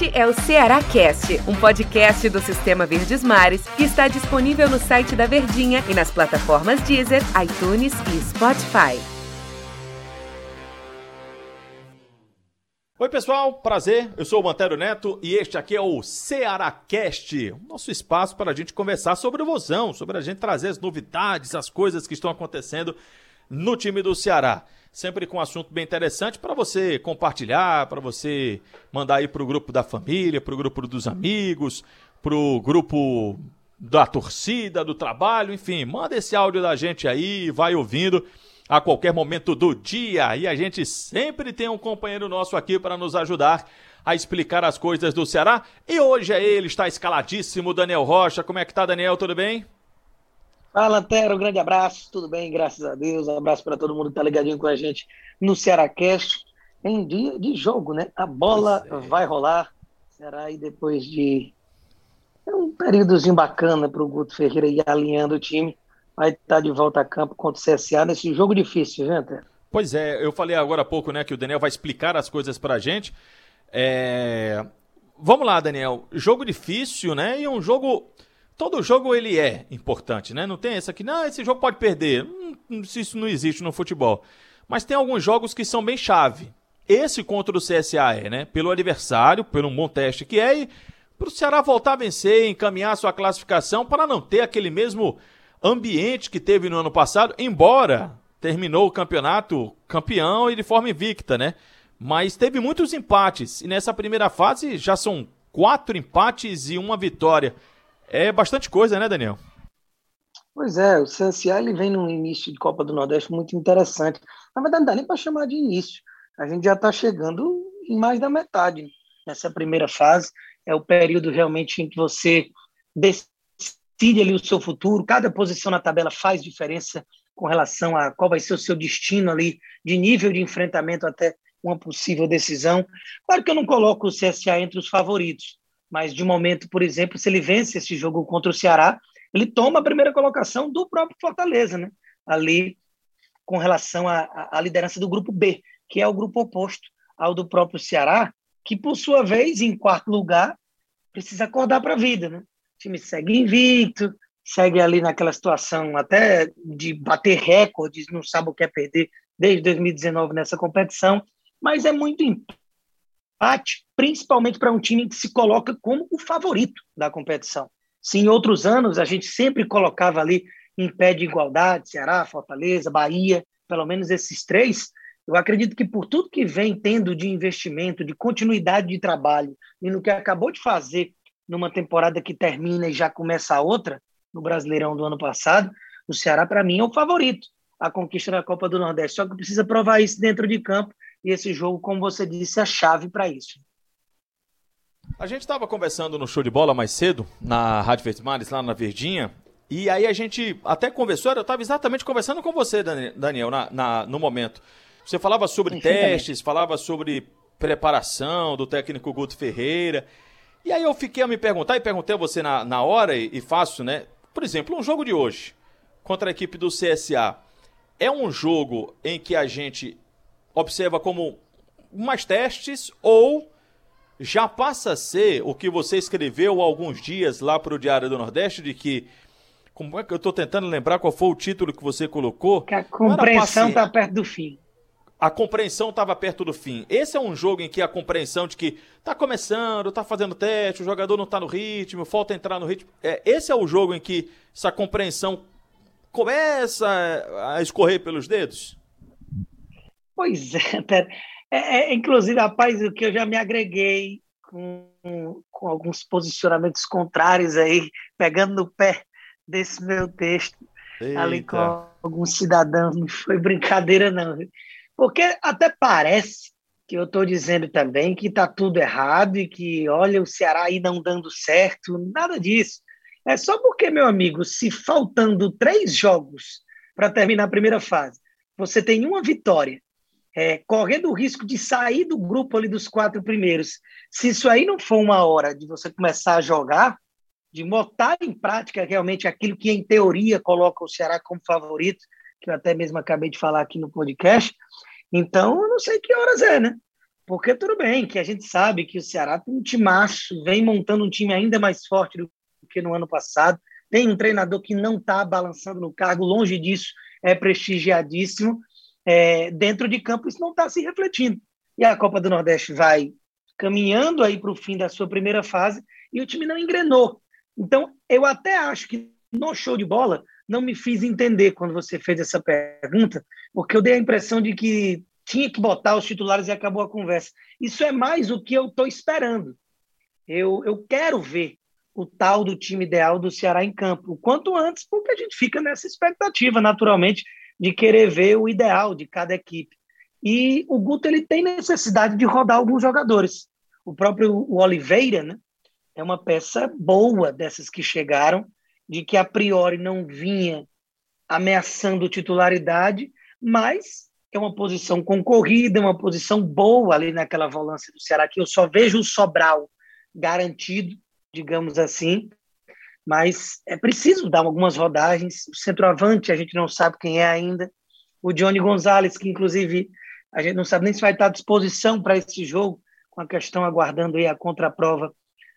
Este é o Ceará Cast, um podcast do Sistema Verdes Mares que está disponível no site da Verdinha e nas plataformas Deezer, iTunes e Spotify. Oi, pessoal, prazer. Eu sou o Mantero Neto e este aqui é o Cearacast, nosso espaço para a gente conversar sobre o Vozão, sobre a gente trazer as novidades, as coisas que estão acontecendo no time do Ceará sempre com um assunto bem interessante para você compartilhar, para você mandar aí para o grupo da família, para o grupo dos amigos, para o grupo da torcida, do trabalho, enfim, manda esse áudio da gente aí, vai ouvindo a qualquer momento do dia. E a gente sempre tem um companheiro nosso aqui para nos ajudar a explicar as coisas do Ceará. E hoje é ele, está escaladíssimo, Daniel Rocha. Como é que tá, Daniel? Tudo bem? Fala, Antero, um grande abraço, tudo bem, graças a Deus. Um abraço para todo mundo que está ligadinho com a gente no Cearacast, em dia de jogo, né? A bola é. vai rolar. Será aí depois de é um períodozinho bacana para o Guto Ferreira ir alinhando o time. Vai estar tá de volta a campo contra o CSA nesse jogo difícil, gente. Antero? Pois é, eu falei agora há pouco, né, que o Daniel vai explicar as coisas para a gente. É... Vamos lá, Daniel. Jogo difícil, né? E um jogo todo jogo ele é importante, né? Não tem essa aqui, não, esse jogo pode perder. Hum, isso não existe no futebol. Mas tem alguns jogos que são bem chave. Esse contra o CSA é, né? Pelo adversário, pelo bom teste que é, e para o Ceará voltar a vencer, encaminhar sua classificação para não ter aquele mesmo ambiente que teve no ano passado, embora terminou o campeonato campeão e de forma invicta, né? Mas teve muitos empates e nessa primeira fase já são quatro empates e uma vitória. É bastante coisa, né, Daniel? Pois é, o CSA ele vem num início de Copa do Nordeste muito interessante. Na verdade, não dá nem para chamar de início. A gente já está chegando em mais da metade nessa primeira fase. É o período realmente em que você decide ali o seu futuro. Cada posição na tabela faz diferença com relação a qual vai ser o seu destino ali, de nível de enfrentamento até uma possível decisão. Claro que eu não coloco o CSA entre os favoritos, mas de momento, por exemplo, se ele vence esse jogo contra o Ceará, ele toma a primeira colocação do próprio Fortaleza, né? Ali com relação à, liderança do grupo B, que é o grupo oposto ao do próprio Ceará, que por sua vez, em quarto lugar, precisa acordar para a vida, né? O time segue invicto, segue ali naquela situação até de bater recordes, não sabe o que é perder desde 2019 nessa competição, mas é muito empate, principalmente para um time que se coloca como o favorito da competição. Se em outros anos a gente sempre colocava ali em pé de igualdade, Ceará, Fortaleza, Bahia, pelo menos esses três, eu acredito que por tudo que vem tendo de investimento, de continuidade de trabalho, e no que acabou de fazer numa temporada que termina e já começa a outra, no Brasileirão do ano passado, o Ceará, para mim, é o favorito à conquista da Copa do Nordeste. Só que precisa provar isso dentro de campo e esse jogo, como você disse, é a chave para isso. A gente estava conversando no show de bola mais cedo, na Rádio Verdes lá na Verdinha, e aí a gente até conversou, eu estava exatamente conversando com você, Daniel, na, na no momento. Você falava sobre testes, falava sobre preparação do técnico Guto Ferreira. E aí eu fiquei a me perguntar, e perguntei a você na, na hora, e, e faço, né? Por exemplo, um jogo de hoje, contra a equipe do CSA, é um jogo em que a gente observa como mais testes ou já passa a ser o que você escreveu há alguns dias lá para o Diário do Nordeste de que como é que eu estou tentando lembrar qual foi o título que você colocou? Que a compreensão está perto do fim. A compreensão estava perto do fim. Esse é um jogo em que a compreensão de que está começando, está fazendo teste, o jogador não está no ritmo, falta entrar no ritmo. É, esse é o jogo em que essa compreensão começa a escorrer pelos dedos? Pois é, é, é, inclusive, rapaz, o que eu já me agreguei com, com alguns posicionamentos contrários aí, pegando no pé desse meu texto Eita. ali com alguns cidadãos, não foi brincadeira não, porque até parece que eu estou dizendo também que está tudo errado e que, olha, o Ceará aí não dando certo, nada disso. É só porque, meu amigo, se faltando três jogos para terminar a primeira fase, você tem uma vitória é, correndo o risco de sair do grupo ali dos quatro primeiros. Se isso aí não for uma hora de você começar a jogar, de botar em prática realmente aquilo que em teoria coloca o Ceará como favorito, que eu até mesmo acabei de falar aqui no podcast, então eu não sei que horas é, né? Porque tudo bem que a gente sabe que o Ceará tem um timaço, vem montando um time ainda mais forte do que no ano passado, tem um treinador que não está balançando no cargo, longe disso, é prestigiadíssimo. É, dentro de campo, isso não está se refletindo. E a Copa do Nordeste vai caminhando aí para o fim da sua primeira fase e o time não engrenou. Então, eu até acho que no show de bola não me fiz entender quando você fez essa pergunta, porque eu dei a impressão de que tinha que botar os titulares e acabou a conversa. Isso é mais o que eu estou esperando. Eu, eu quero ver o tal do time ideal do Ceará em campo, o quanto antes, porque a gente fica nessa expectativa, naturalmente, de querer ver o ideal de cada equipe. E o Guto ele tem necessidade de rodar alguns jogadores. O próprio o Oliveira, né, é uma peça boa dessas que chegaram, de que a priori não vinha ameaçando titularidade, mas é uma posição concorrida, uma posição boa ali naquela volância do Ceará, que eu só vejo o Sobral garantido digamos assim, mas é preciso dar algumas rodagens. O centroavante a gente não sabe quem é ainda. O Johnny Gonzalez, que inclusive a gente não sabe nem se vai estar à disposição para esse jogo, com a questão aguardando aí a contraprova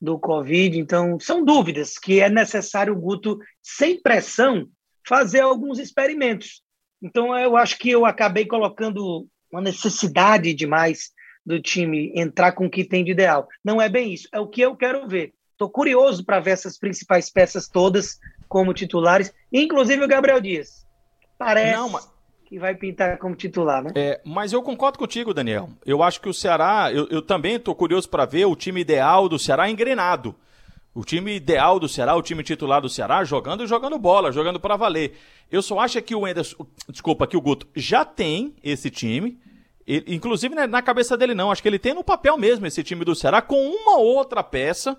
do Covid. Então, são dúvidas que é necessário o Guto, sem pressão, fazer alguns experimentos. Então, eu acho que eu acabei colocando uma necessidade demais do time entrar com o que tem de ideal. Não é bem isso, é o que eu quero ver. Estou curioso para ver essas principais peças todas como titulares, inclusive o Gabriel Dias. Parece Não, mas... que vai pintar como titular, né? É, mas eu concordo contigo, Daniel. Eu acho que o Ceará, eu, eu também estou curioso para ver o time ideal do Ceará engrenado. O time ideal do Ceará, o time titular do Ceará, jogando e jogando bola, jogando para valer. Eu só acho que o Enderson, desculpa, que o Guto já tem esse time. Ele, inclusive né, na cabeça dele não, acho que ele tem no papel mesmo esse time do Ceará com uma outra peça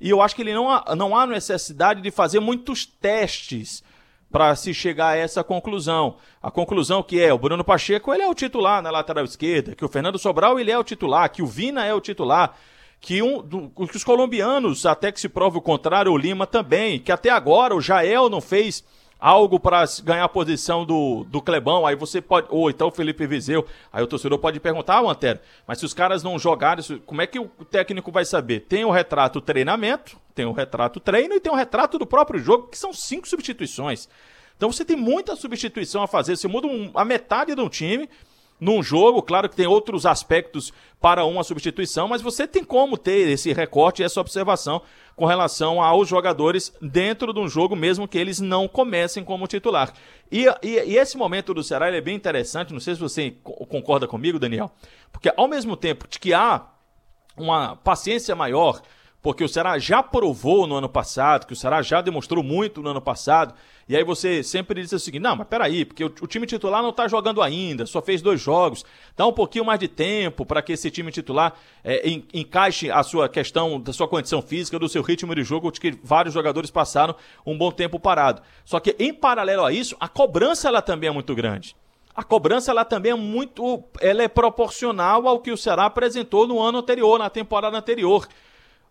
e eu acho que ele não há, não há necessidade de fazer muitos testes para se chegar a essa conclusão. A conclusão que é o Bruno Pacheco ele é o titular na lateral esquerda, que o Fernando Sobral ele é o titular, que o Vina é o titular, que, um, do, que os colombianos, até que se prove o contrário, o Lima também, que até agora o Jael não fez algo para ganhar a posição do, do Clebão, aí você pode, ou então o Felipe Vizeu, aí o torcedor pode perguntar, ah, Antero, mas se os caras não jogarem, como é que o técnico vai saber? Tem o retrato treinamento, tem o retrato treino e tem o retrato do próprio jogo, que são cinco substituições. Então você tem muita substituição a fazer, você muda um, a metade de um time, num jogo. Claro que tem outros aspectos para uma substituição, mas você tem como ter esse recorte e essa observação com relação aos jogadores dentro de um jogo, mesmo que eles não comecem como titular. E, e, e esse momento do Ceará é bem interessante, não sei se você concorda comigo, Daniel, porque ao mesmo tempo que há uma paciência maior porque o Ceará já provou no ano passado, que o Ceará já demonstrou muito no ano passado, e aí você sempre diz o seguinte, não, mas peraí, porque o, o time titular não está jogando ainda, só fez dois jogos, dá um pouquinho mais de tempo para que esse time titular é, en, encaixe a sua questão da sua condição física, do seu ritmo de jogo, de que vários jogadores passaram um bom tempo parado. Só que em paralelo a isso, a cobrança ela também é muito grande. A cobrança ela também é muito, ela é proporcional ao que o Ceará apresentou no ano anterior, na temporada anterior.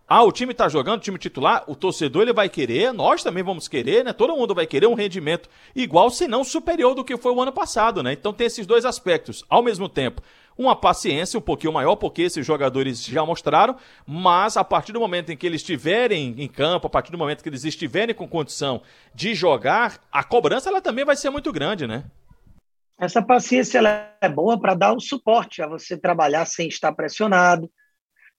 Ah, o time está jogando, o time titular, o torcedor ele vai querer, nós também vamos querer, né? Todo mundo vai querer um rendimento igual, se não superior do que foi o ano passado, né? Então tem esses dois aspectos. Ao mesmo tempo, uma paciência um pouquinho maior, porque esses jogadores já mostraram, mas a partir do momento em que eles estiverem em campo, a partir do momento que eles estiverem com condição de jogar, a cobrança ela também vai ser muito grande, né? Essa paciência ela é boa para dar o suporte a você trabalhar sem estar pressionado,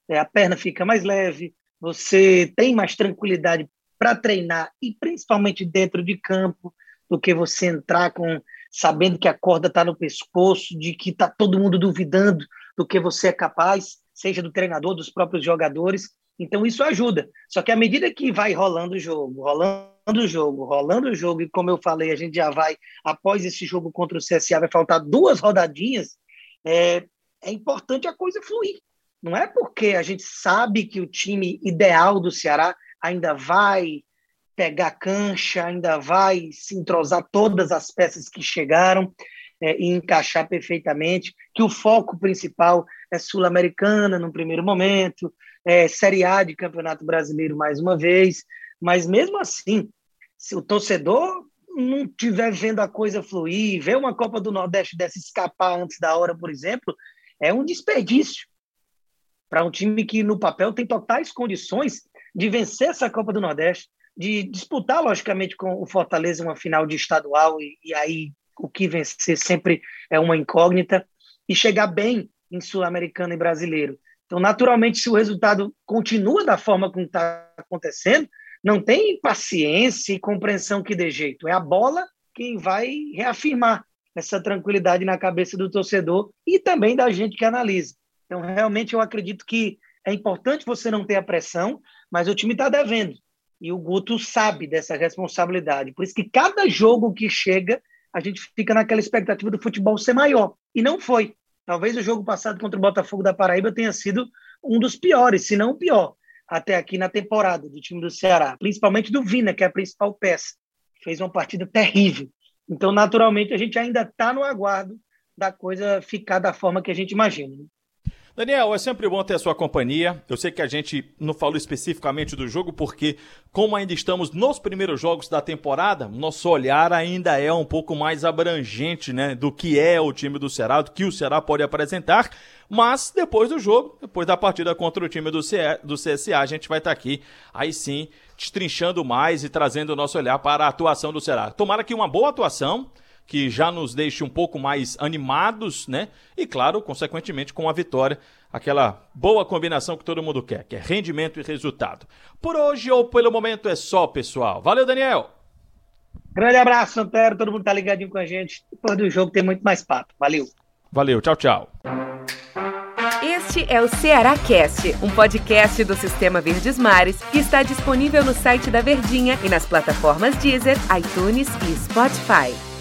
é, a perna fica mais leve, você tem mais tranquilidade para treinar e principalmente dentro de campo do que você entrar com sabendo que a corda está no pescoço, de que está todo mundo duvidando do que você é capaz, seja do treinador, dos próprios jogadores. Então isso ajuda. Só que à medida que vai rolando o jogo, rolando o jogo, rolando o jogo, e como eu falei, a gente já vai, após esse jogo contra o CSA, vai faltar duas rodadinhas, é, é importante a coisa fluir. Não é porque a gente sabe que o time ideal do Ceará ainda vai pegar cancha, ainda vai se entrosar todas as peças que chegaram é, e encaixar perfeitamente, que o foco principal é Sul-Americana no primeiro momento, é Série A de Campeonato Brasileiro mais uma vez, mas mesmo assim, se o torcedor não estiver vendo a coisa fluir, ver uma Copa do Nordeste dessa escapar antes da hora, por exemplo, é um desperdício para um time que no papel tem totais condições de vencer essa Copa do Nordeste, de disputar, logicamente, com o Fortaleza uma final de estadual, e, e aí o que vencer sempre é uma incógnita, e chegar bem em Sul-Americano e Brasileiro. Então, naturalmente, se o resultado continua da forma como está acontecendo, não tem paciência e compreensão que dê jeito. É a bola quem vai reafirmar essa tranquilidade na cabeça do torcedor e também da gente que analisa. Então, realmente, eu acredito que é importante você não ter a pressão, mas o time está devendo. E o Guto sabe dessa responsabilidade. Por isso que cada jogo que chega, a gente fica naquela expectativa do futebol ser maior. E não foi. Talvez o jogo passado contra o Botafogo da Paraíba tenha sido um dos piores, se não o pior, até aqui na temporada do time do Ceará. Principalmente do Vina, que é a principal peça. Fez uma partida terrível. Então, naturalmente, a gente ainda está no aguardo da coisa ficar da forma que a gente imagina. Daniel, é sempre bom ter a sua companhia. Eu sei que a gente não falou especificamente do jogo, porque, como ainda estamos nos primeiros jogos da temporada, nosso olhar ainda é um pouco mais abrangente, né? Do que é o time do Ceará, do que o Ceará pode apresentar. Mas depois do jogo, depois da partida contra o time do, CSA, a gente vai estar aqui, aí sim, destrinchando mais e trazendo o nosso olhar para a atuação do Ceará. Tomara que uma boa atuação que já nos deixe um pouco mais animados, né? E claro, consequentemente, com a vitória, aquela boa combinação que todo mundo quer, que é rendimento e resultado. Por hoje ou pelo momento é só, pessoal. Valeu, Daniel! Grande abraço, Antero. Todo mundo tá ligadinho com a gente. Depois do jogo tem muito mais papo. Valeu. Valeu, tchau, tchau. Este é o Ceará Cast, um podcast do Sistema Verdes Mares que está disponível no site da Verdinha e nas plataformas Deezer, iTunes e Spotify.